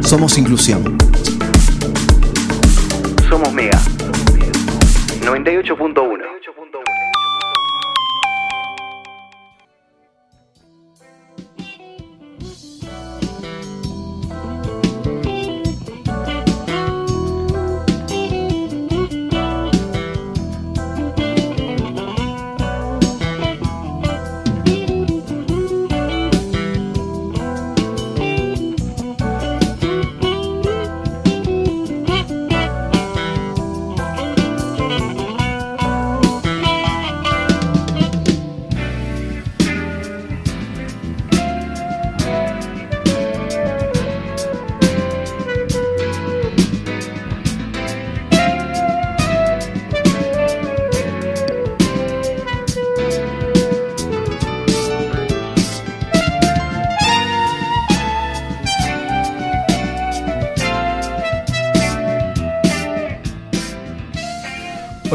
Somos inclusión. Somos Mega. 98.1.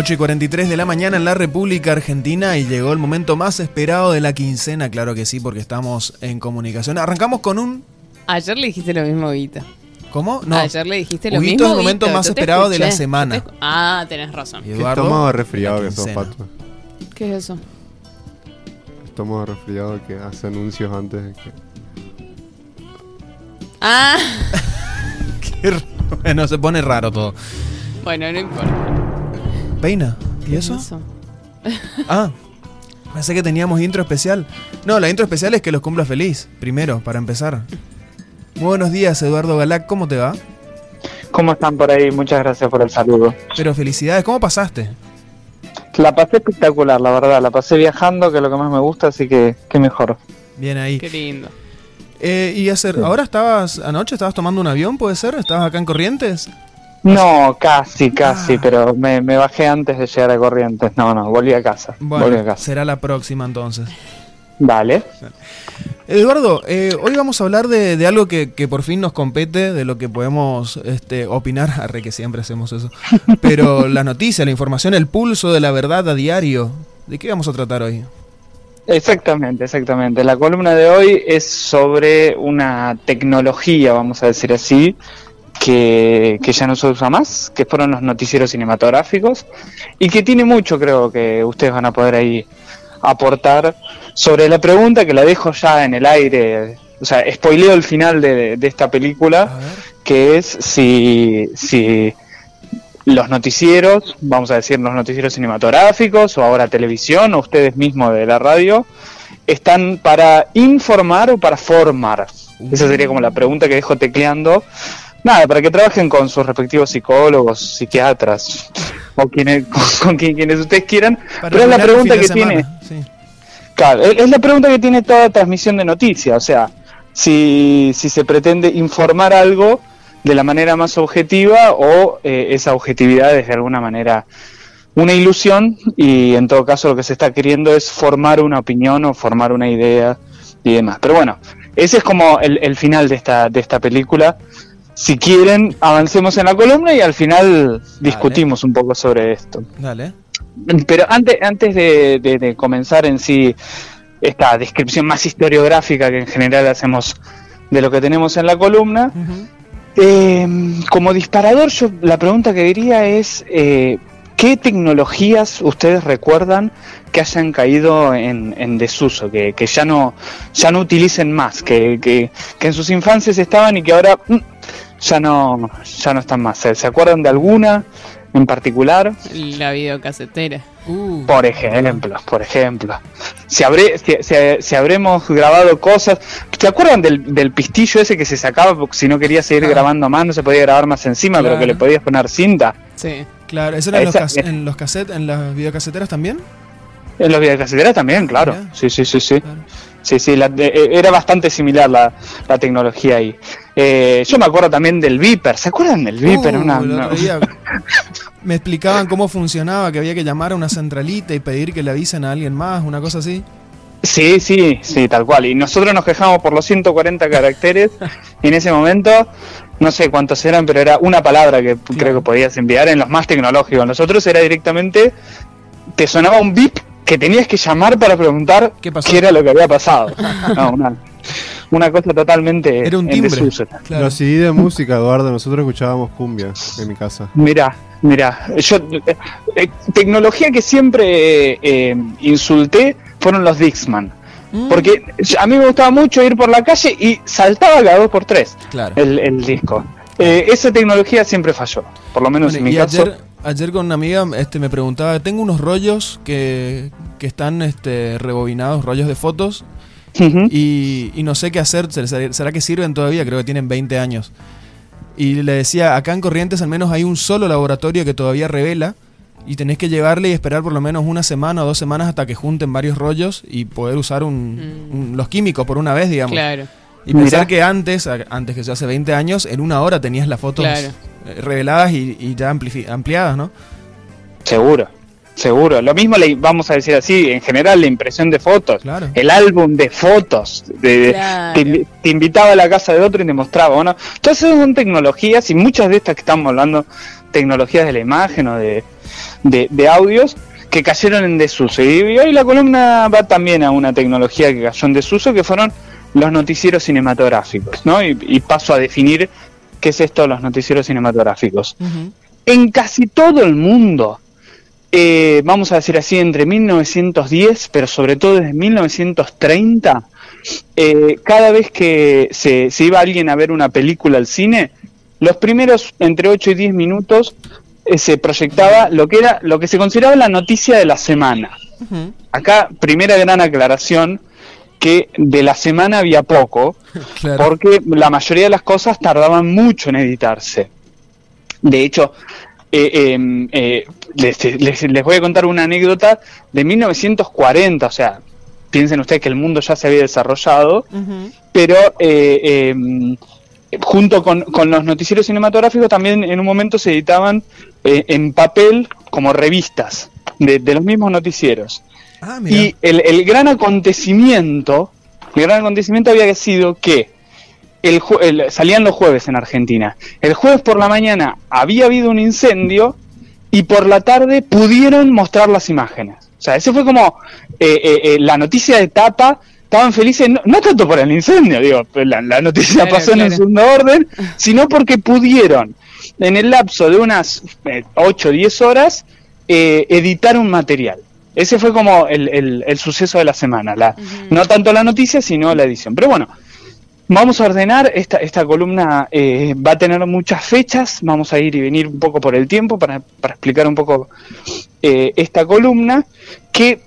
8 y 43 de la mañana en la República Argentina y llegó el momento más esperado de la quincena, claro que sí, porque estamos en comunicación. Arrancamos con un... Ayer le dijiste lo mismo, Guita. ¿Cómo? No. Ayer le dijiste lo Huguito mismo. es el momento más esperado de la semana. yo te escu- Ah, tenés razón. Y ¿Qué Eduardo, estómago de resfriado que sos, quincena. Pato? ¿Qué es eso? Estómago de resfriado que hace anuncios antes de que... Ah, Qué Bueno, se pone raro todo. bueno, no importa. ¿Peina? ¿Y ¿Qué eso? es Ah, pensé que teníamos intro especial. No, la intro especial es que los cumpla feliz, primero, para empezar. Muy buenos días, Eduardo Galac, ¿cómo te va? ¿Cómo están por ahí? Muchas gracias por el saludo. Pero felicidades, ¿cómo pasaste? La pasé espectacular, la verdad. La pasé viajando, que es lo que más me gusta, así que qué mejor. Bien ahí. Qué lindo. Eh, y hacer, Sí. ahora estabas, anoche estabas tomando un avión, ¿puede ser? ¿Estabas acá en Corrientes? No, casi, casi, Ah. pero me, me bajé antes de llegar a Corrientes. No, no, volví a casa. volví a Bueno, casa. será la próxima entonces. Dale. Eduardo, eh, hoy vamos a hablar de, de algo que, que por fin nos compete, de lo que podemos este, opinar, arre que siempre hacemos eso, pero la noticia, la información, el pulso de la verdad a diario. ¿De qué vamos a tratar hoy? Exactamente, exactamente. La columna de hoy es sobre una tecnología, vamos a decir así, que, que ya no se usa más, que fueron los noticieros cinematográficos, y que tiene mucho, creo que ustedes van a poder ahí aportar sobre la pregunta que la dejo ya en el aire, o sea, spoileo el final de, de esta película, que es si, si los noticieros, vamos a decir los noticieros cinematográficos o ahora televisión o ustedes mismos de la radio, están para informar o para formar. Esa sería como la pregunta que dejo tecleando. Nada, para que trabajen con sus respectivos psicólogos, psiquiatras o quienes, con, con quien- quienes ustedes quieran. Para Pero es la pregunta que tiene. sí. Claro, es es la pregunta que tiene toda transmisión de noticias, o sea, si, si se pretende informar algo de la manera más objetiva o eh, esa objetividad es de alguna manera una ilusión y en todo caso lo que se está queriendo es formar una opinión o formar una idea y demás. Pero bueno, ese es como el, el final de esta, de esta película. Si quieren, avancemos en la columna y al final discutimos un poco sobre esto. Dale. Pero antes, antes de, de- de comenzar en sí esta descripción más historiográfica que en general hacemos de lo que tenemos en la columna, eh, como disparador yo la pregunta que diría es eh, ¿qué tecnologías ustedes recuerdan que hayan caído en, en desuso, que, que ya no ya no utilicen más, que, que, que en sus infancias estaban y que ahora mm, ya no ya no están más? ¿Se, se acuerdan de alguna en particular? La videocasetera. Uh, Por ejemplo, por ejemplo. Si, habré, si, si- si habremos grabado cosas. ¿Se acuerdan del, del pistillo ese que se sacaba porque si no quería seguir Ah. grabando más, no se podía grabar más encima, pero que le podías poner cinta? Sí. claro, ¿eso era en los, cas- en los cassettes, en las videocaseteras también? En los videocaseteras también, claro. Sí, sí, sí, sí. Claro. Sí, sí, la- de- eh, era bastante similar la, la tecnología ahí. Eh, yo me acuerdo también del Viper. ¿Se acuerdan del Viper? Uh, Una- una- me explicaban cómo funcionaba, que había que llamar a una centralita y pedir que le avisen a alguien más, una cosa así. Sí, sí, sí, tal cual. Y nosotros nos quejamos por los 140 caracteres. y en ese momento, no sé cuántos eran, pero era una palabra que creo que podías enviar en los más tecnológicos. Nosotros era directamente, te sonaba un bip que tenías que llamar para preguntar ¿Qué pasó? era lo que había pasado. No, una, una cosa totalmente Era un en timbre. desuso. Claro. Los CD de música, Eduardo, nosotros escuchábamos cumbia en mi casa. Mirá, mirá, yo eh, eh, tecnología que siempre eh, insulté fueron los Dixman. Mm, Porque a mí me gustaba mucho ir por la calle y saltaba cada dos por tres Claro. el, el disco. Eh, esa tecnología siempre falló, por lo menos Bueno, en mi y caso. ayer, ayer con una amiga este, me preguntaba, tengo unos rollos que, que están este, rebobinados, rollos de fotos, y, y no sé qué hacer, ¿será que sirven todavía? Creo que tienen 20 años. Y le decía, acá en Corrientes al menos hay un solo laboratorio que todavía revela, y tenés que llevarle y esperar por lo menos una semana o dos semanas hasta que junten varios rollos y poder usar un, Mm. un- los químicos por una vez, digamos. Claro. Y pensar Mirá. que antes, antes que sea hace 20 años, en una hora tenías las fotos Claro. Eh, reveladas y, y ya amplifi- ampliadas, ¿no? Seguro, seguro. Lo mismo, le, vamos a decir así, en general la impresión de fotos, Claro. el álbum de fotos, de, Claro. te, invi- te invitaba a la casa de otro y te mostraba, ¿o ¿no? Todas esas son tecnologías y muchas de estas que estamos hablando, tecnologías de la imagen o de, de, de audios, que cayeron en desuso. Y hoy la columna va también a una tecnología que cayó en desuso, que fueron los noticieros cinematográficos, ¿no? Y, y paso a definir qué es esto de los noticieros cinematográficos. En casi todo el mundo, eh, vamos a decir así, entre 1910, pero sobre todo desde 1930, eh, cada vez que se, se iba alguien a ver una película al cine, los primeros entre 8 y 10 minutos eh, se proyectaba lo que era lo que se consideraba la noticia de la semana. Acá, primera gran aclaración, que de la semana había poco, Claro. porque la mayoría de las cosas tardaban mucho en editarse. De hecho, eh, eh, eh, les, les- les voy a contar una anécdota de 1940, o sea, piensen ustedes que el mundo ya se había desarrollado, pero eh, eh, junto con, con los noticieros cinematográficos también en un momento se editaban eh, en papel como revistas de, de los mismos noticieros. Ah, mira. Y el, el gran acontecimiento, el gran acontecimiento había sido que el, salían los jueves en Argentina. El jueves por la mañana había habido un incendio y por la tarde pudieron mostrar las imágenes. O sea, ese fue como eh, eh, eh, la noticia de tapa. Estaban felices, no, no tanto por el incendio, digo, pues la, la noticia Claro, pasó en el segundo orden, sino porque pudieron, en el lapso de unas 8 o 10 horas, eh, editar un material. Ese fue como el, el- el suceso de la semana. La. No tanto la noticia, sino la edición. Pero bueno, vamos a ordenar. Esta, esta columna eh, va a tener muchas fechas. Vamos a ir y venir un poco por el tiempo para, para explicar un poco eh, esta columna. Que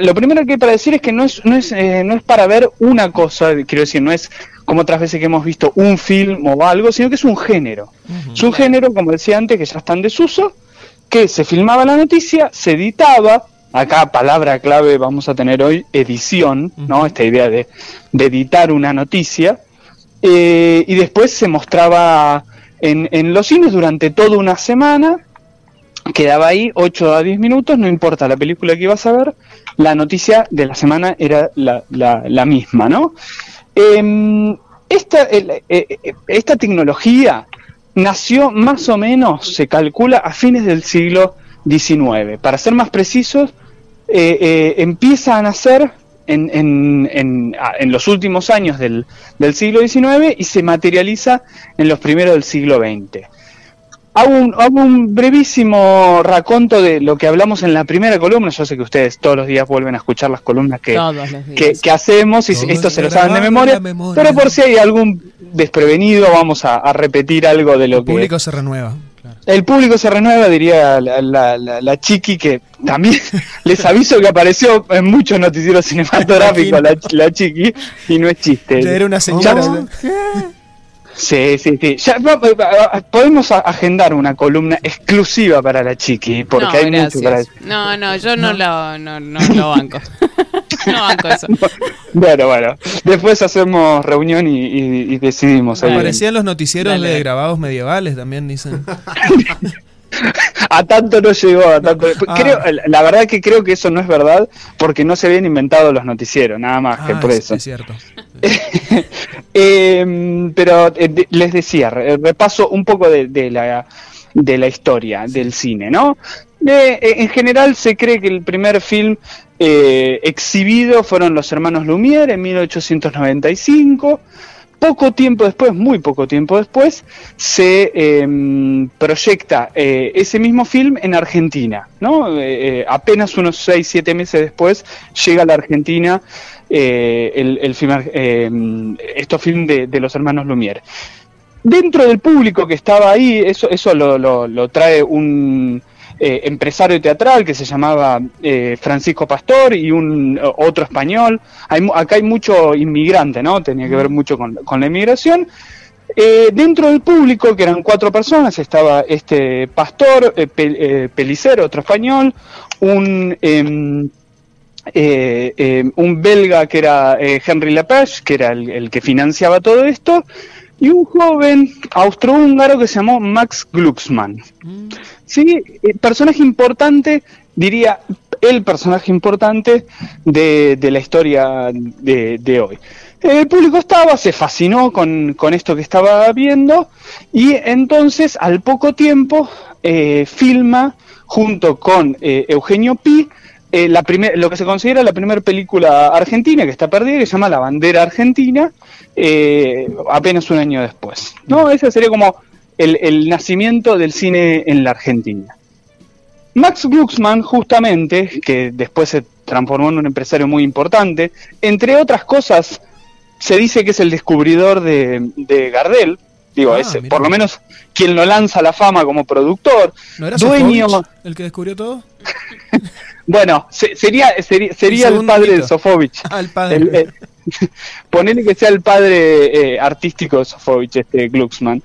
lo primero que hay para decir es que no es, no, es, eh, no es para ver una cosa, quiero decir, no es como otras veces que hemos visto un film o algo, sino que es un género. Es un género, como decía antes, que ya está en desuso, que se filmaba la noticia, se editaba, acá palabra clave vamos a tener hoy, edición, ¿no? Esta idea de, de editar una noticia, eh, y después se mostraba en, en los cines durante toda una semana, quedaba ahí 8 a 10 minutos, no importa la película que ibas a ver, la noticia de la semana era la, la- la misma, ¿no? Em, esta, el- eh, eh, esta tecnología nació más o menos, se calcula, a fines del siglo XIX. Para ser más precisos, eh, eh, empieza a nacer en, en- en- a- en los últimos años del, del siglo XIX y se materializa en los primeros del siglo XX. Hago un, hago un brevísimo raconto de lo que hablamos en la primera columna. Yo sé que ustedes todos los días vuelven a escuchar las columnas que, hacemos y esto se lo saben de memoria, pero por si hay algún desprevenido vamos a, a repetir algo de lo El que público se renueva. Claro. el público se renueva diría la, la- la- la chiqui que también les aviso que apareció en muchos noticieros cinematográficos la, la chiqui y no es chiste Ya era una señora. Sí, sí, sí. Ya, va- va- va- podemos agendar una columna exclusiva para la chiqui, porque no, hay gracias. mucho para. No, no, yo no, lo, no, no lo banco. no banco eso. Bueno, bueno. Después hacemos reunión y, y- y decidimos. Aparecían los noticieros Dale, de grabados medievales también, dicen. A tanto no llegó, a tanto. Ah. Creo, la verdad que creo que eso no es verdad, porque no se habían inventado los noticieros, nada más que Ah, por es- eso. Es cierto. Eh, pero eh, les decía, re- repaso un poco de, de la, de la historia del cine, ¿no? De- eh, en general se cree que el primer film eh, exhibido fueron Los Hermanos Lumière en 1895. Poco tiempo después, muy poco tiempo después, se em, proyecta eh, ese mismo film en Argentina. ¿no? Eh, eh, apenas unos 6-7 meses después llega a la Argentina el, film, em, estos de, los hermanos Lumière. Dentro del público que estaba ahí, eso, eso lo- lo trae un eh, empresario teatral que se llamaba eh, Francisco Pastor y un otro español. Hay, acá hay mucho inmigrante, ¿no? Tenía que ver mucho con, con la inmigración. Eh, dentro del público, que eran cuatro personas, estaba este pastor, Pe- Pelicero, otro español, un, em, eh, eh, un belga que era eh, Henry Lepage, que era el, el que financiaba todo esto, y un joven austrohúngaro que se llamó Max Glucksmann. Sí, eh, personaje importante, diría el personaje importante de, de la historia de, de hoy. El público estaba, se fascinó con, con esto que estaba viendo y entonces al poco tiempo eh, filma junto con eh, Eugenio Pi eh, la primer- lo que se considera la primera película argentina que está perdida, que se llama La Bandera Argentina, eh, apenas un año después. ¿no? Ese sería como el, el nacimiento del cine en la Argentina. Max Glucksmann, justamente, que después se transformó en un empresario muy importante, entre otras cosas, se dice que es el descubridor de, de Gardel, digo, Ah, es mirá. por lo menos quien lo lanza a la fama como productor, ¿No era dueño, Sofovich el que descubrió todo? bueno, se- sería, sería, sería el, padre de Sofovich. Ah, el padre. El- el- ponele que sea el padre eh, artístico de Sofovich, este Glucksmann.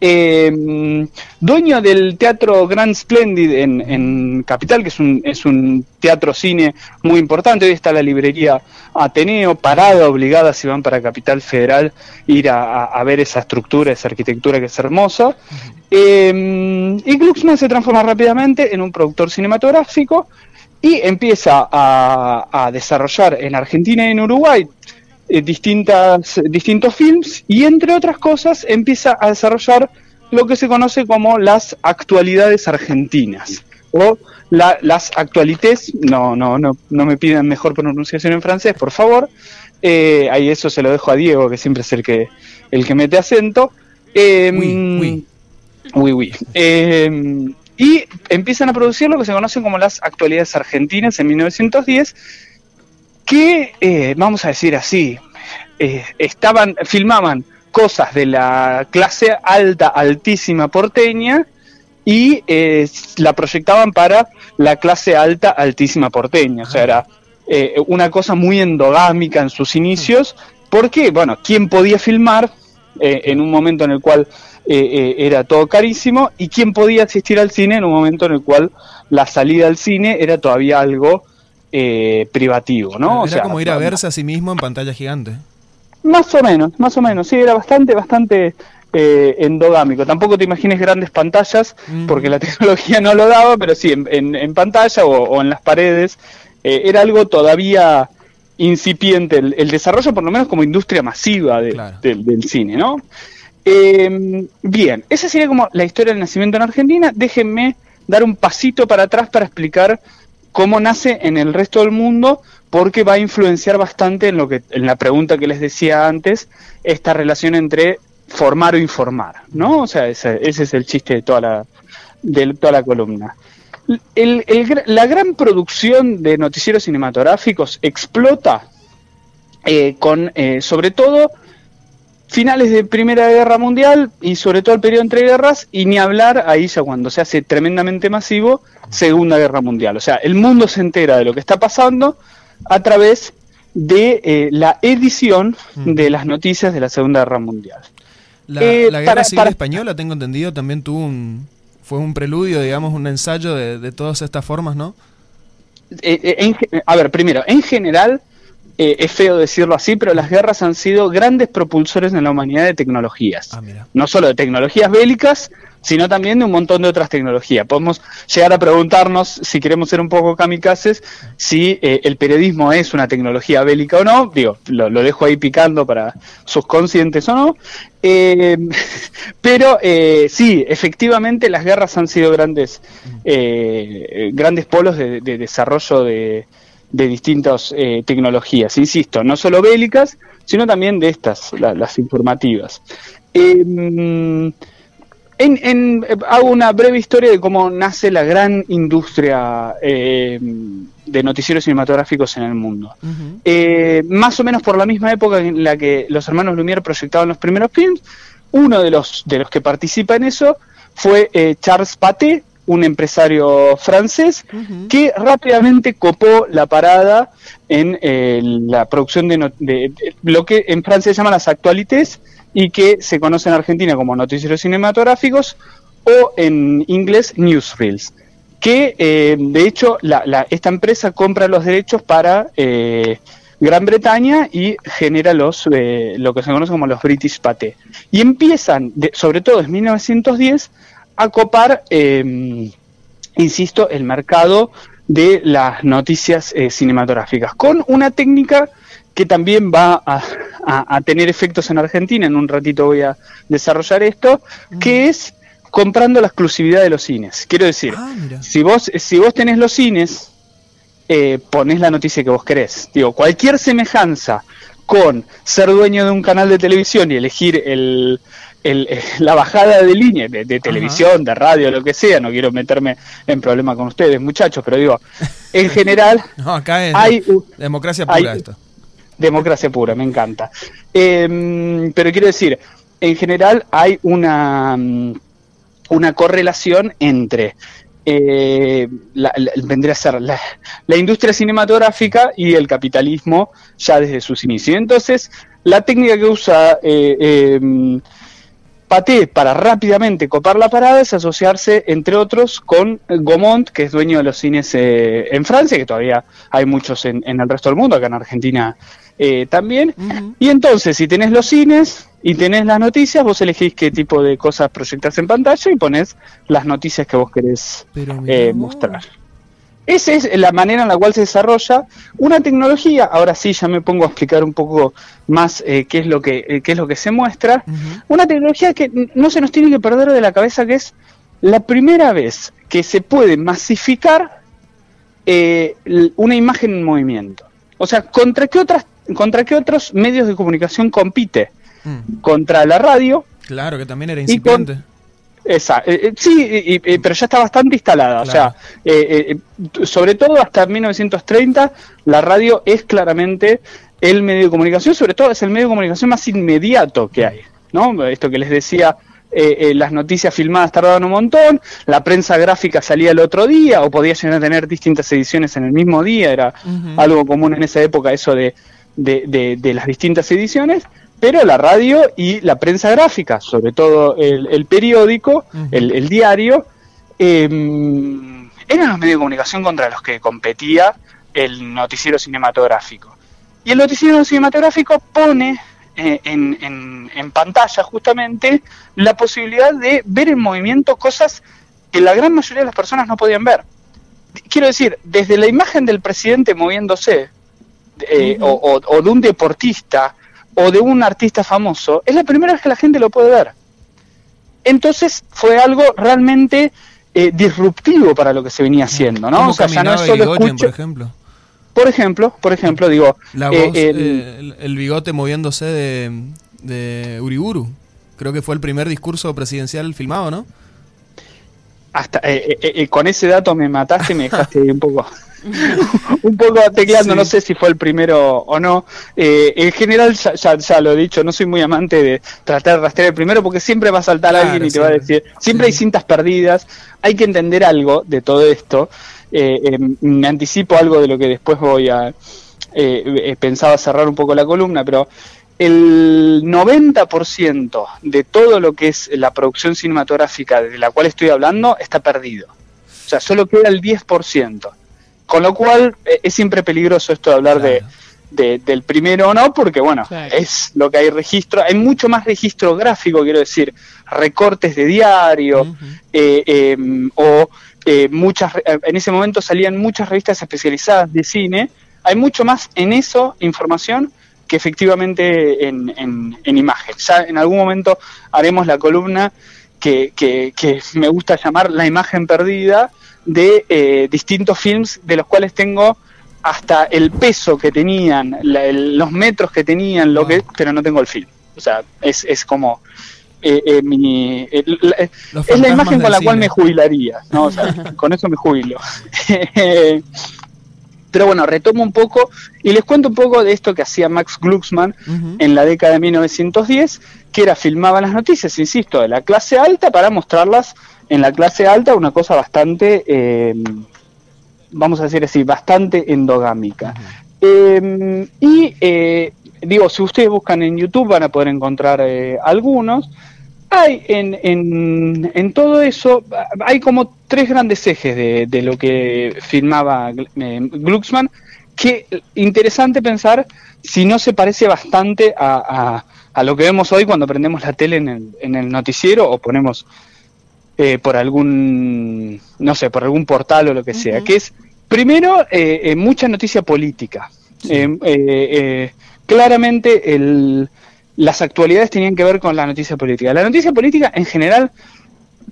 Eh, dueño del Teatro Grand Splendid en, en Capital, que es un, es un teatro cine muy importante. Hoy está la librería Ateneo, parada, obligada si van para Capital Federal, ir a, a- ver esa estructura, esa arquitectura que es hermosa. Eh, y Glucksmann se transforma rápidamente en un productor cinematográfico y empieza a, a desarrollar en Argentina y en Uruguay eh, distintas, distintos films y entre otras cosas empieza a desarrollar lo que se conoce como las actualidades argentinas o la- las actualités, no, no, no, no me pidan mejor pronunciación en francés, por favor, Eh, ahí eso se lo dejo a Diego, que siempre es el que, el que mete acento. Eh, Oui, oui. oui, oui. Eh, y empiezan a producir lo que se conocen como las actualidades argentinas en 1910, que, eh, vamos a decir así, eh, estaban, filmaban cosas de la clase alta, altísima porteña, y eh, la proyectaban para la clase alta, altísima porteña. O sea, era eh, una cosa muy endogámica en sus inicios, porque, bueno, ¿quién podía filmar en un momento en el cual era todo carísimo? ¿Y quién podía asistir al cine en un momento en el cual la salida al cine era todavía algo eh, privativo, ¿no? O Era sea, como ir a verse a sí mismo en pantalla gigante. más o menos, más o menos, sí, era bastante, bastante eh, endogámico. Tampoco te imagines grandes pantallas, Mm. porque la tecnología no lo daba, pero sí, en, en- en pantalla o, o en las paredes, eh, era algo todavía incipiente el, el desarrollo, por lo menos como industria masiva de- Claro. del, del cine, ¿no? Eh, bien, esa sería como la historia del nacimiento en Argentina. Déjenme dar un pasito para atrás para explicar cómo nace en el resto del mundo, porque va a influenciar bastante en lo que, en la pregunta que les decía antes, esta relación entre formar o informar, ¿no? O sea, ese, es el chiste de toda la, de toda la columna. La gran producción de noticieros cinematográficos explota eh, con, eh, sobre todo, finales de Primera Guerra Mundial y sobre todo el periodo entre guerras, y ni hablar ahí ya cuando se hace tremendamente masivo, Segunda Guerra Mundial. O sea, el mundo se entera de lo que está pasando a través de eh, la edición de las noticias de la Segunda Guerra Mundial. La, Eh, la guerra para- civil para- española, tengo entendido, también tuvo un. Fue un preludio, digamos, un ensayo de, de todas estas formas, ¿no? Eh, en a ver, primero, en general, eh, es feo decirlo así, pero las guerras han sido grandes propulsores en la humanidad de tecnologías. Ah, no solo de tecnologías bélicas, sino también de un montón de otras tecnologías. Podemos llegar a preguntarnos, si queremos ser un poco kamikazes, si eh, el periodismo es una tecnología bélica o no. Digo, lo, lo dejo ahí picando para sus conscientes o no. Eh, pero sí, efectivamente las guerras han sido grandes, eh, grandes polos de, de desarrollo de, de distintas eh, tecnologías, insisto, no solo bélicas, sino también de estas, la- las informativas. Em, en, en- hago una breve historia de cómo nace la gran industria eh, de noticieros cinematográficos en el mundo. Eh, más o menos por la misma época en la que los hermanos Lumière proyectaban los primeros films, uno de los, de los que participa en eso fue eh, Charles Pathé, un empresario francés, que rápidamente copó la parada en eh, la producción de, de- de lo que en Francia se llama las actualités y que se conoce en Argentina como noticieros cinematográficos o en inglés newsreels. Que eh, de hecho la- la- esta empresa compra los derechos para eh, Gran Bretaña y genera los eh, lo que se conoce como los British Pathé. Y empiezan, de- sobre todo en 1910, a copar, eh, insisto, el mercado de las noticias eh, cinematográficas, con una técnica que también va a, a- a tener efectos en Argentina, en un ratito voy a desarrollar esto, que es comprando la exclusividad de los cines. Quiero decir, Ah, si vos, si vos tenés los cines, eh, ponés la noticia que vos querés. Digo, cualquier semejanza con ser dueño de un canal de televisión y elegir el, el- eh, la bajada de línea de, de televisión, de radio, lo que sea, no quiero meterme en problema con ustedes, muchachos, pero digo, en general No, acá es hay democracia hay- pura esto. Democracia pura, me encanta. Eh, pero quiero decir, en general hay una, mm, una correlación entre eh, la, la- vendría a ser la, la industria cinematográfica y el capitalismo ya desde sus inicios. Entonces, la técnica que usa eh, eh, Paté para rápidamente copar la parada es asociarse, entre otros, con Gaumont, que es dueño de los cines eh, en Francia, que todavía hay muchos en, en el resto del mundo, acá en Argentina eh, también. Y entonces, si tenés los cines y tenés las noticias, vos elegís qué tipo de cosas proyectás en pantalla y ponés las noticias que vos querés eh, mostrar. Esa es la manera en la cual se desarrolla una tecnología. Ahora sí, ya me pongo a explicar un poco más eh, qué es lo que eh, qué es lo que se muestra. Una tecnología que no se nos tiene que perder de la cabeza, que es la primera vez que se puede masificar eh, una imagen en movimiento. O sea, ¿contra qué otras contra qué otros medios de comunicación compite? Mm. Contra la radio, Claro, que también era incipiente. Esa, eh, eh, sí, eh, pero ya está bastante instalada. O sea, eh, eh, sobre todo hasta 1930, la radio es claramente el medio de comunicación, sobre todo es el medio de comunicación más inmediato que hay. ¿no? Esto que les decía, las noticias filmadas tardaban un montón, la prensa gráfica salía el otro día, o podía llegar a tener distintas ediciones en el mismo día, era algo común en esa época, eso de, de, de- de las distintas ediciones, pero la radio y la prensa gráfica, sobre todo el, el periódico, el, el diario, eh, eran los medios de comunicación contra los que competía el noticiero cinematográfico. Y el noticiero cinematográfico pone eh, en, en- en pantalla justamente la posibilidad de ver en movimiento cosas que la gran mayoría de las personas no podían ver. Quiero decir, desde la imagen del presidente moviéndose, eh, o de un deportista, o de un artista famoso, es la primera vez que la gente lo puede ver. Entonces fue algo realmente eh, disruptivo para lo que se venía haciendo, ¿no? ¿Cómo O sea, ya no es solo Irigoyen, escucho- por ejemplo? por ejemplo, por ejemplo, digo, La eh, el- eh, el, el bigote moviéndose de, de Uriburu. Creo que fue el primer discurso presidencial filmado, ¿no? Hasta eh, eh, eh, con ese dato me mataste y me dejaste un poco un poco tecleando, Sí. no sé si fue el primero o no. Eh, en general, ya, ya, ya lo he dicho, no soy muy amante de tratar de rastrear el primero porque siempre va a saltar Claro, alguien y te va a decir, siempre hay cintas perdidas, hay que entender algo de todo esto. Eh, eh, me anticipo algo de lo que después voy a... eh, eh, pensaba cerrar un poco la columna, pero el 90% de todo lo que es la producción cinematográfica de la cual estoy hablando está perdido. O sea, solo queda el 10%. Con lo cual eh, es siempre peligroso esto de hablar de, Claro. de- del primero o no, porque bueno, Claro. es lo que hay registro. Hay mucho más registro gráfico, quiero decir, recortes de diario, eh, eh, o eh, muchas en ese momento salían muchas revistas especializadas de cine hay mucho más en eso información que efectivamente en, en- en imagen ya en algún momento haremos la columna que, que- que me gusta llamar la imagen perdida de eh, distintos films de los cuales tengo hasta el peso que tenían, la- el- los metros que tenían, lo que, pero no tengo el film. O sea, es, es como eh, eh, mi, el- la- es la imagen con la cual me jubilaría, ¿no? O sea, con eso me jubilo. Pero bueno, retomo un poco y les cuento un poco de esto que hacía Max Glucksmann en la década de 1910, que era filmaba las noticias, insisto, de la clase alta para mostrarlas en la clase alta, una cosa bastante, eh, vamos a decir así, bastante endogámica. Eh, y eh, digo, si ustedes buscan en YouTube van a poder encontrar eh, algunos. Hay en, en, en todo eso, hay como tres grandes ejes de, de lo que filmaba eh, Glucksmann, que interesante pensar si no se parece bastante a, a- a lo que vemos hoy cuando prendemos la tele en el, en el noticiero o ponemos eh, por algún, no sé, por algún portal o lo que sea, que es, primero, eh, eh, mucha noticia política. Eh, eh, eh, claramente el, las actualidades tenían que ver con la noticia política. La noticia política en general,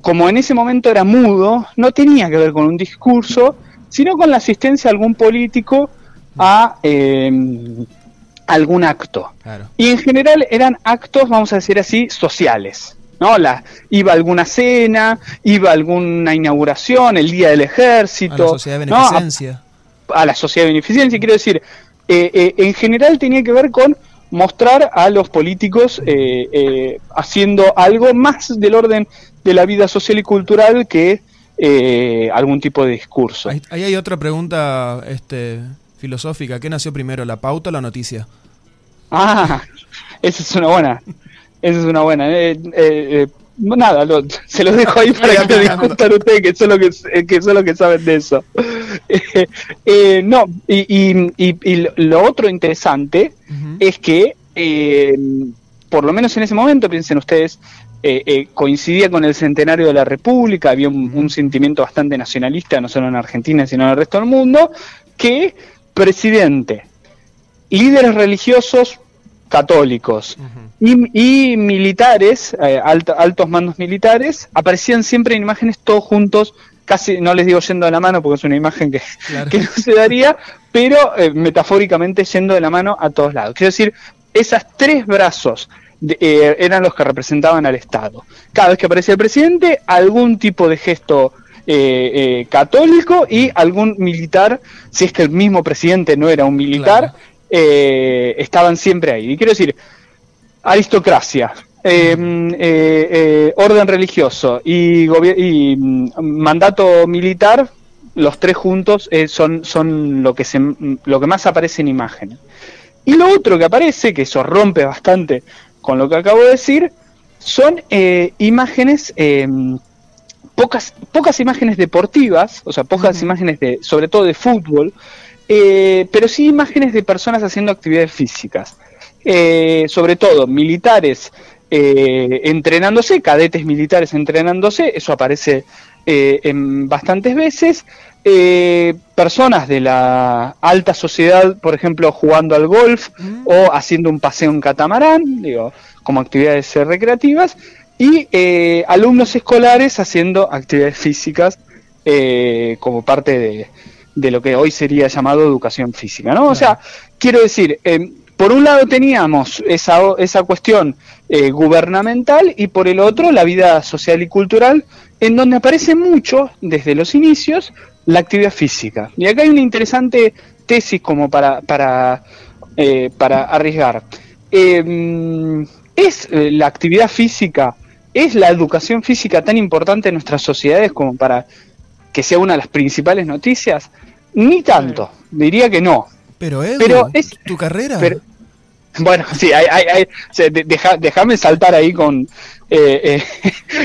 como en ese momento era mudo, no tenía que ver con un discurso, sino con la asistencia de algún político a eh, algún acto. Claro. Y en general eran actos, vamos a decir así, sociales. ¿no? La, iba a alguna cena, iba a alguna inauguración, el día del A ejército. la sociedad de ¿no? A- beneficencia. a la sociedad de beneficencia. Quiero decir, eh, eh, en general tenía que ver con mostrar a los políticos eh, eh, haciendo algo más del orden de la vida social y cultural que eh, algún tipo de discurso. Ahí, ahí hay otra pregunta este, filosófica. ¿Qué nació primero, la pauta o la noticia? Ah, esa es una buena. Esa es una buena. Eh, eh, eh, nada, lo- se los dejo ahí para que lo discutan ustedes, que son los que, que son los que saben de eso. Eh, no, y, y- y- y lo- otro interesante es que, eh, por lo menos en ese momento, piensen ustedes, eh, coincidía con el centenario de la República, había un, un sentimiento bastante nacionalista, no solo en Argentina, sino en el resto del mundo, que presidente, líderes religiosos católicos y, y militares, alto- altos mandos militares, aparecían siempre en imágenes todos juntos, casi, no les digo yendo de la mano porque es una imagen que, Claro. que no se daría, pero eh, metafóricamente yendo de la mano a todos lados. Quiero decir, esas tres brazos de- eh, eran los que representaban al Estado. Cada vez que aparecía el presidente, algún tipo de gesto eh, eh, católico y algún militar, si es que el mismo presidente no era un militar, Claro. estaban siempre ahí. Y quiero decir, aristocracia, eh, mm, eh, eh, orden religioso y, mm, mandato militar, los tres juntos eh, son, son lo, que se, mm, lo que más aparece en imágenes. Y lo otro que aparece, que eso rompe bastante con lo que acabo de decir, son eh, imágenes, eh, pocas, pocas imágenes deportivas, o sea, pocas imágenes de, sobre todo de fútbol, eh, pero sí imágenes de personas haciendo actividades físicas. Eh, sobre todo militares eh, entrenándose, cadetes militares entrenándose, eso aparece eh, en bastantes veces. Eh, personas de la alta sociedad, por ejemplo, jugando al golf Mm. o haciendo un paseo en catamarán, digo, como actividades recreativas, y alumnos escolares haciendo actividades físicas como parte de, de lo que hoy sería llamado educación física, ¿no? O sea, quiero decir, eh, por un lado teníamos esa, esa cuestión eh, gubernamental y por el otro la vida social y cultural, en donde aparece mucho, desde los inicios, la actividad física. Y acá hay una interesante tesis como para, para, eh, para arriesgar. Eh, ¿Es eh, la actividad física, es la educación física tan importante en nuestras sociedades como para que sea una de las principales noticias? Ni tanto, diría que no. Pero Edu, Pero es- tu carrera. pero- Bueno, sí, hay, hay, hay- deja- déjame saltar ahí con... eh, eh,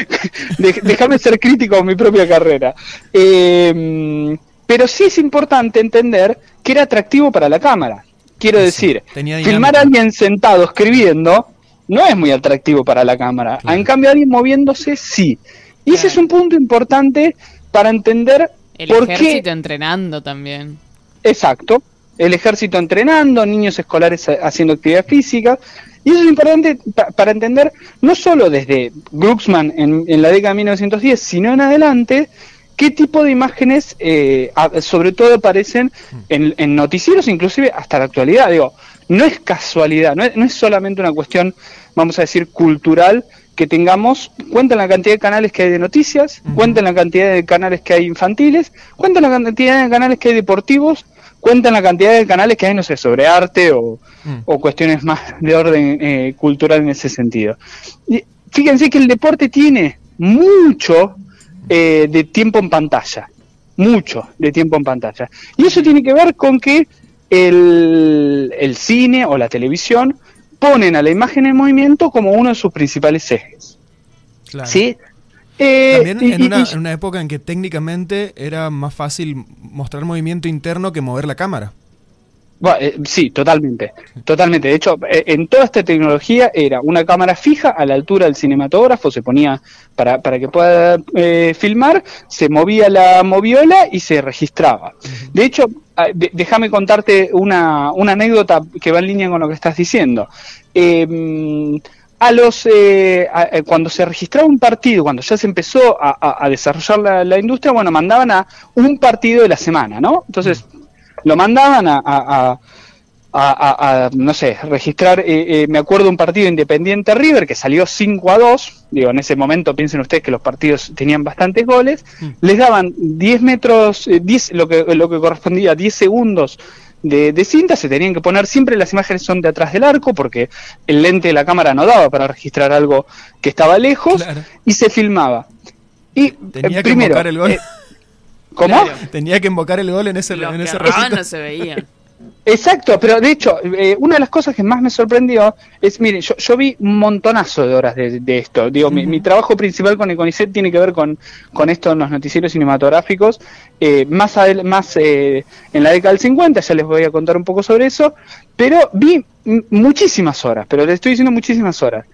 déjame ser crítico con mi propia carrera. Eh, pero sí es importante entender que era atractivo para la cámara. Quiero Sí, decir, filmar a alguien sentado escribiendo no es muy atractivo para la cámara. Claro. En cambio, alguien moviéndose sí. Y ese es un punto importante para entender El por qué entrenando también. Exacto. El ejército entrenando, niños escolares ha- haciendo actividad física. Y eso es importante pa- para entender, no solo desde Glucksmann en, en la década de 1910, sino en adelante, qué tipo de imágenes eh, sobre todo aparecen en, en noticieros, inclusive hasta la actualidad. Digo, no es casualidad, no es, no es solamente una cuestión, vamos a decir, cultural que tengamos, cuenten la cantidad de canales que hay de noticias, cuenten la cantidad de canales que hay infantiles, cuenten la cantidad de canales que hay deportivos, cuentan la cantidad de canales que hay, no sé, sobre arte o, Mm. o cuestiones más de orden eh, cultural en ese sentido. Y fíjense que el deporte tiene mucho eh, de tiempo en pantalla, mucho de tiempo en pantalla. Y eso tiene que ver con que el, el cine o la televisión ponen a la imagen en movimiento como uno de sus principales ejes. Claro. ¿Sí? Eh, También y- en y- una, y- en una época en que técnicamente era más fácil mostrar movimiento interno que mover la cámara. Bueno, eh, sí, totalmente, totalmente. De hecho, eh, en toda esta tecnología era una cámara fija a la altura del cinematógrafo, se ponía para, para que pueda eh, filmar, se movía la moviola y se registraba. De hecho, ah, déjame contarte una, una anécdota que va en línea con lo que estás diciendo. Eh, a los eh, a- eh, cuando se registraba un partido, cuando ya se empezó a, desarrollar la, la industria, bueno, mandaban a un partido de la semana, ¿no? Entonces, lo mandaban a, a- no sé, registrar, eh, eh, me acuerdo un partido Independiente River que salió 5 a 2, digo, en ese momento piensen ustedes que los partidos tenían bastantes goles, les daban 10 metros, eh, 10, lo, que, lo que correspondía a 10 segundos de, de cinta, se tenían que poner, siempre las imágenes son de atrás del arco porque el lente de la cámara no daba para registrar algo que estaba lejos Claro. y se filmaba. Y Tenía eh, que primero, invocar el gol. eh, ¿Cómo? Claro. Tenía que invocar el gol en ese, Los en que ese no se veían. Exacto, pero de hecho, eh, una de las cosas que más me sorprendió es, miren, yo, yo vi un montonazo de horas de, de esto. Digo, mi, mi trabajo principal con el CONICET tiene que ver con, con esto en los noticieros cinematográficos. Eh, más adel- más eh, en la década del 50, ya les voy a contar un poco sobre eso. Pero vi muchísimas horas, pero les estoy diciendo muchísimas horas.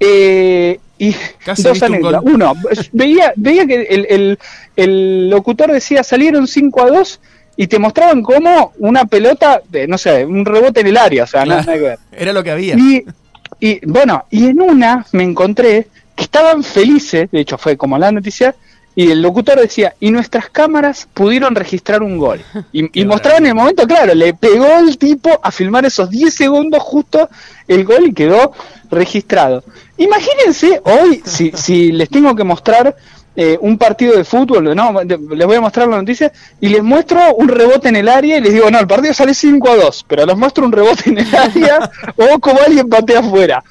Eh, y Casi dos un anécdotas. Uno, veía, veía que el, el- el locutor decía salieron 5 a 2 y te mostraban como una pelota, de, no sé, un rebote en el área, o sea, nada, que ver. Era lo que había. Y, y bueno, y en una me encontré que estaban felices, de hecho fue como la noticia, y el locutor decía, y nuestras cámaras pudieron registrar un gol. Y, y mostraban el momento, claro, le pegó el tipo a filmar esos 10 segundos justo el gol y quedó registrado. Imagínense hoy, si, si les tengo que mostrar eh, un partido de fútbol, no, les voy a mostrar la noticia y les muestro un rebote en el área y les digo, no, el partido sale 5 a 2, pero les muestro un rebote en el área o como alguien patea afuera.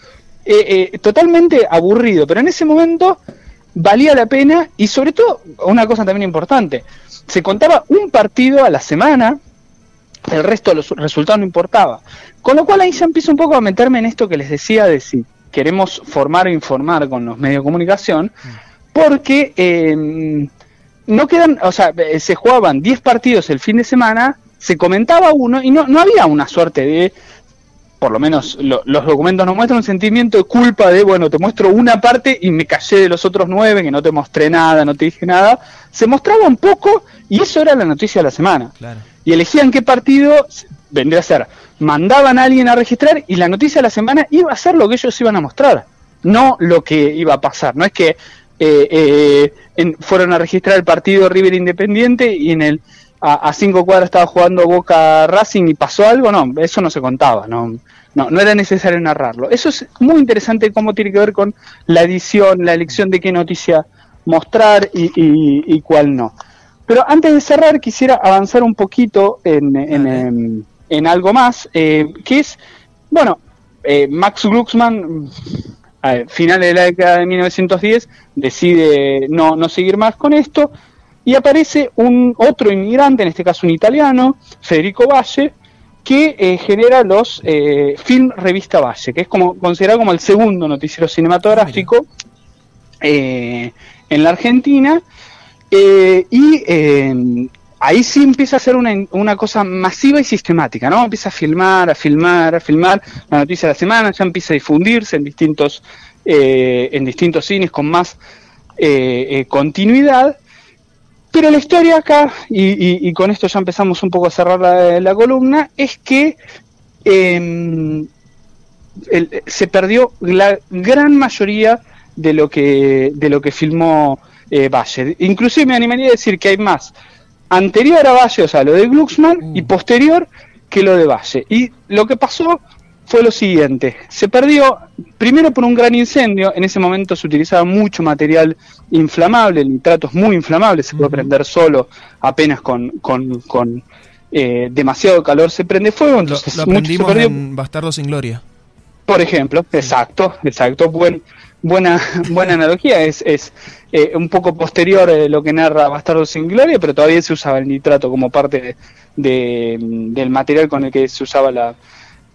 Eh, eh, totalmente aburrido, pero en ese momento valía la pena y sobre todo, una cosa también importante, se contaba un partido a la semana, el resto de los resultados no importaba. Con lo cual ahí ya empiezo un poco a meterme en esto que les decía de si queremos formar o informar con los medios de comunicación, porque eh, no quedan, o sea, eh, se jugaban 10 partidos el fin de semana, se comentaba uno y no, no había una suerte de, por lo menos lo- los documentos nos muestran un sentimiento de culpa de, bueno, te muestro una parte y me callé de los otros nueve, que no te mostré nada, no te dije nada. Se mostraba un poco y eso era la noticia de la semana Claro. y elegían qué partido vendría a ser. Mandaban a alguien a registrar y la noticia de la semana iba a ser lo que ellos iban a mostrar, no lo que iba a pasar. No es que eh, eh, en- fueron a registrar el partido River Independiente y en el a, a cinco cuadras estaba jugando Boca Racing y pasó algo, no, eso no se contaba, no, no, no era necesario narrarlo. Eso es muy interesante cómo tiene que ver con la edición, la elección de qué noticia mostrar y, y- y cuál no. Pero antes de cerrar, quisiera avanzar un poquito en, en, en algo más, eh, que es, bueno, eh, Max Glucksmann, a finales de la década de 1910, decide no, no seguir más con esto y aparece un otro inmigrante, en este caso un italiano, Federico Valle, que eh, genera los eh, Film Revista Valle, que es como considerado como el segundo noticiero cinematográfico eh, en la Argentina. Y ahí sí empieza a ser una, una cosa masiva y sistemática, ¿no? Empieza a filmar, a filmar, a filmar la noticia de la semana, ya empieza a difundirse en distintos, eh, en distintos cines con más eh, eh, continuidad. Pero la historia acá, y, y- con esto ya empezamos un poco a cerrar la, columna, es que em, se perdió la gran mayoría de lo que, de lo que filmó eh, Valle. Inclusive me animaría a decir que hay más anterior a Valle, o sea, lo de Glucksmann, y posterior que lo de Valle. Y lo que pasó fue lo siguiente, se perdió primero por un gran incendio, en ese momento se utilizaba mucho material inflamable, el nitrato es muy inflamable, se puede prender solo apenas con, con, con eh, demasiado calor se prende fuego, Lo, entonces lo mucho se perdió. en Bastardo sin Gloria. Por ejemplo, exacto, exacto, buen, buena, buena analogía, es, es eh, un poco posterior eh, lo que narra Bastardo sin Gloria, pero todavía se usaba el nitrato como parte de, de, mm, del material con el que se usaba la,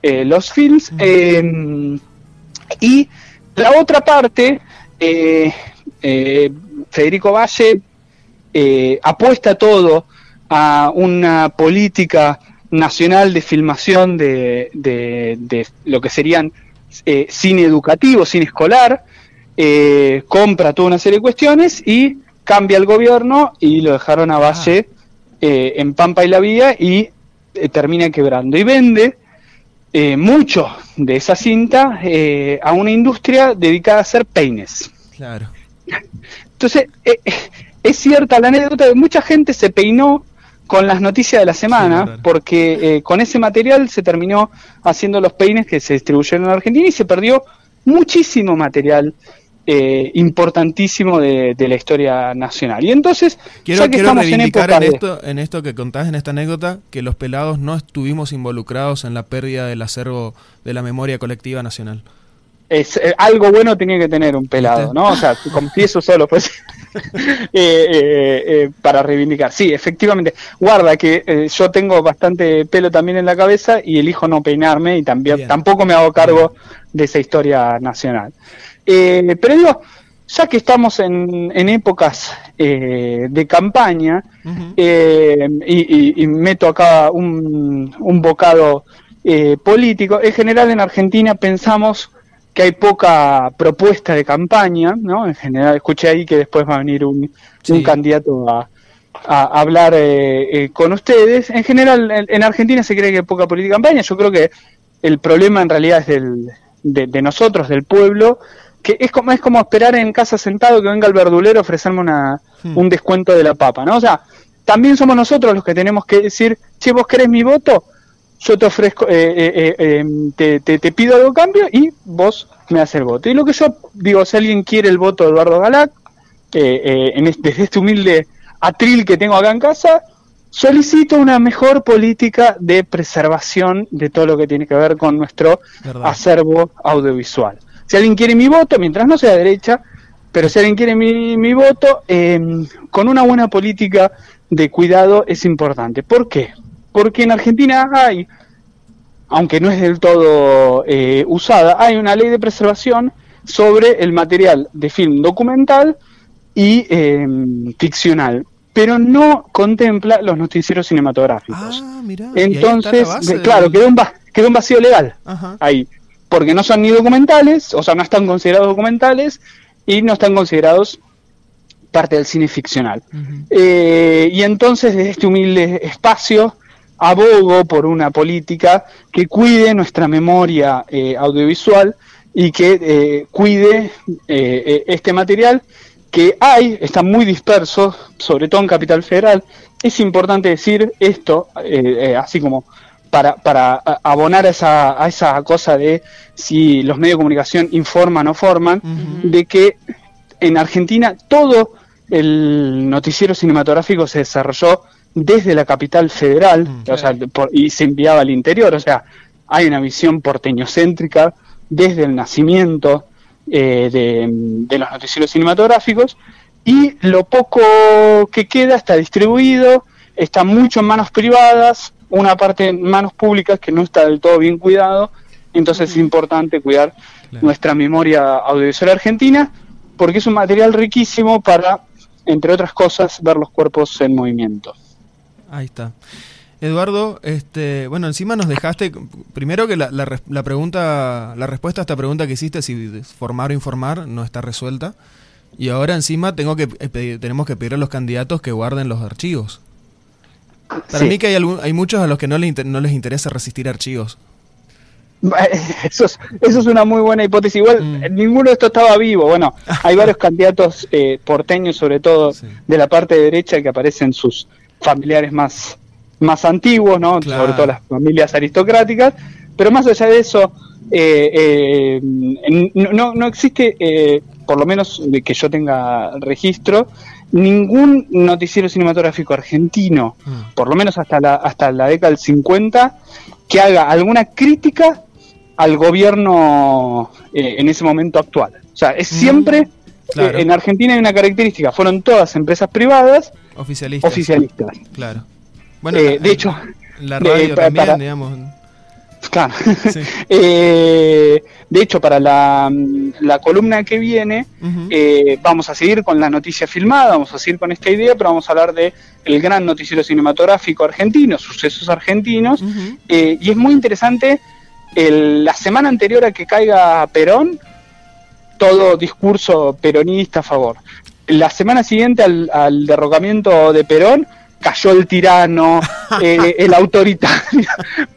eh, los films. eh, y la otra parte, eh, Federico Valle apuesta todo a una política nacional de filmación de, de- de lo que serían eh, cine educativo, cine escolar, eh, compra toda una serie de cuestiones y cambia el gobierno y lo dejaron a Valle eh, en Pampa y la Vía y eh, termina quebrando y vende eh, mucho de esa cinta eh, a una industria dedicada a hacer peines. Claro. Entonces, es cierta la anécdota de mucha gente se peinó con las noticias de la Sí, semana, claro. porque eh, con ese material se terminó haciendo los peines que se distribuyeron en Argentina y se perdió muchísimo material eh, importantísimo de, de la historia nacional. Y entonces, Quiero, ya que quiero estamos en reivindicar en de- esto, en esto que contás, en esta anécdota, que los pelados no estuvimos involucrados en la pérdida del acervo de la memoria colectiva nacional. es, eh, algo bueno tenía que tener un pelado. ¿no? O sea, confieso solo, pues, eh, eh, para reivindicar. Sí, efectivamente. Guarda que yo tengo bastante pelo también en la cabeza y elijo no peinarme y también Bien. tampoco me hago cargo de esa historia nacional. Eh, pero digo, ya que estamos en, en épocas eh, de campaña, eh, y, y- y meto acá un, un bocado eh, político. En general en Argentina pensamos que hay poca propuesta de campaña, ¿no? En general escuché ahí que después va a venir un, Sí. un candidato a, a hablar eh, eh, con ustedes. En general en, en Argentina se cree que hay poca política de campaña. Yo creo que el problema en realidad es del, de, de nosotros, del pueblo, que es como, es como esperar en casa sentado que venga el verdulero a ofrecerme una, Hmm. un descuento de la papa, ¿no? O sea, también somos nosotros los que tenemos que decir, che, vos querés mi voto, yo te ofrezco, eh, eh, eh, eh, te, te- te pido algo cambio y vos me haces el voto. Y lo que yo digo, si alguien quiere el voto de Eduardo Galac, eh, eh, en este- desde este humilde atril que tengo acá en casa, solicito una mejor política de preservación de todo lo que tiene que ver con nuestro Verdad. acervo audiovisual. Si alguien quiere mi voto, mientras no sea derecha, pero si alguien quiere mi, mi voto, eh, con una buena política de cuidado es importante. ¿Por qué? Porque en Argentina hay, aunque no es del todo eh, usada, hay una ley de preservación sobre el material de film documental y eh, ficcional, pero no contempla los noticieros cinematográficos. Ah, mirá. Entonces, claro, del- quedó un, quedó un vacío legal Ajá. ahí, porque no son ni documentales, o sea, no están considerados documentales y no están considerados parte del cine ficcional. Eh, y entonces, desde este humilde espacio, abogo por una política que cuide nuestra memoria eh, audiovisual y que eh, cuide eh, eh, este material que hay, está muy disperso, sobre todo en Capital Federal. Es importante decir esto, eh, así como para, para abonar a esa, a esa cosa de si los medios de comunicación informan o forman, de que en Argentina todo el noticiero cinematográfico se desarrolló desde la capital federal Mm, o sea, por- y se enviaba al interior. O sea, hay una visión porteñocéntrica desde el nacimiento eh, de, de los noticieros cinematográficos y lo poco que queda está distribuido, está mucho en manos privadas, una parte en manos públicas que no está del todo bien cuidado. Entonces es importante cuidar Claro. nuestra memoria audiovisual argentina porque es un material riquísimo para, entre otras cosas, ver los cuerpos en movimiento. Ahí está. Eduardo, este, bueno, encima nos dejaste, primero que la, la la pregunta, la respuesta a esta pregunta que hiciste, si formar o informar, no está resuelta. Y ahora encima tengo que, eh, pedir- tenemos que pedir a los candidatos que guarden los archivos. Para Sí. mí que hay, algún- hay muchos a los que no les, no les interesa resistir archivos. Eso es, eso es una muy buena hipótesis. Igual Mm. ninguno de estos estaba vivo. Bueno, hay varios candidatos eh, porteños, sobre todo Sí. de la parte derecha, que aparecen sus familiares más, más antiguos, ¿no? Claro. Sobre todo las familias aristocráticas. Pero más allá de eso, eh, eh, no, no existe, eh, por lo menos de que yo tenga registro, ningún noticiero cinematográfico argentino Mm. por lo menos hasta la, hasta la década del 50, que haga alguna crítica al gobierno eh, en ese momento actual. O sea, es siempre, Mm, claro. eh, en Argentina hay una característica, fueron todas empresas privadas Oficialistas. oficialistas. Claro. Bueno, Eh, la- de hecho, la de- radio para- también, para- digamos. Claro. Sí. Eh, de hecho, para la, la columna que viene. Eh, vamos a seguir con la noticia filmada, vamos a seguir con esta idea, pero vamos a hablar de el gran noticiero cinematográfico argentino, sucesos argentinos. Eh, y es muy interesante, el- la semana anterior a que caiga Perón, todo discurso peronista a favor. La semana siguiente al, al derrocamiento de Perón, cayó el tirano, eh, el autoritario.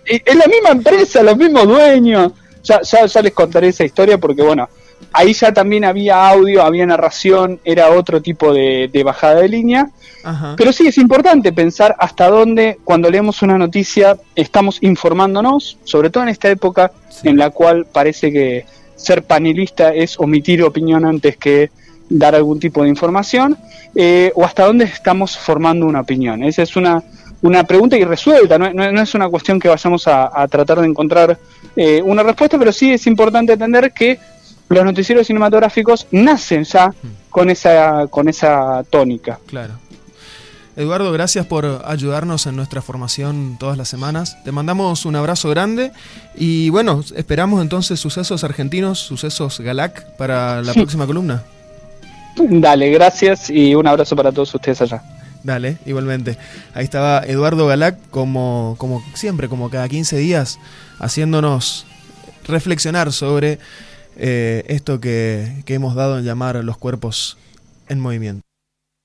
Es la misma empresa, los mismos dueños. Ya, ya, ya les contaré esa historia porque, bueno, ahí ya también había audio, había narración, era otro tipo de, de bajada de línea. Ajá. Pero sí es importante pensar hasta dónde, cuando leemos una noticia, estamos informándonos, sobre todo en esta época Sí. en la cual parece que ser panelista es omitir opinión antes que dar algún tipo de información, eh, o hasta dónde estamos formando una opinión. Esa es una, una pregunta irresuelta, no, no- no es una cuestión que vayamos a, a tratar de encontrar eh, una respuesta, pero sí es importante entender que los noticieros cinematográficos nacen ya con esa, con esa tónica. Claro. Eduardo, gracias por ayudarnos en nuestra formación todas las semanas. Te mandamos un abrazo grande y bueno, esperamos entonces sucesos argentinos, sucesos Galac para la próxima columna. Dale, gracias y un abrazo para todos ustedes allá. Dale, igualmente. Ahí estaba Eduardo Galac como, como siempre, como cada 15 días, haciéndonos reflexionar sobre eh, esto que, que hemos dado en llamar los cuerpos en movimiento.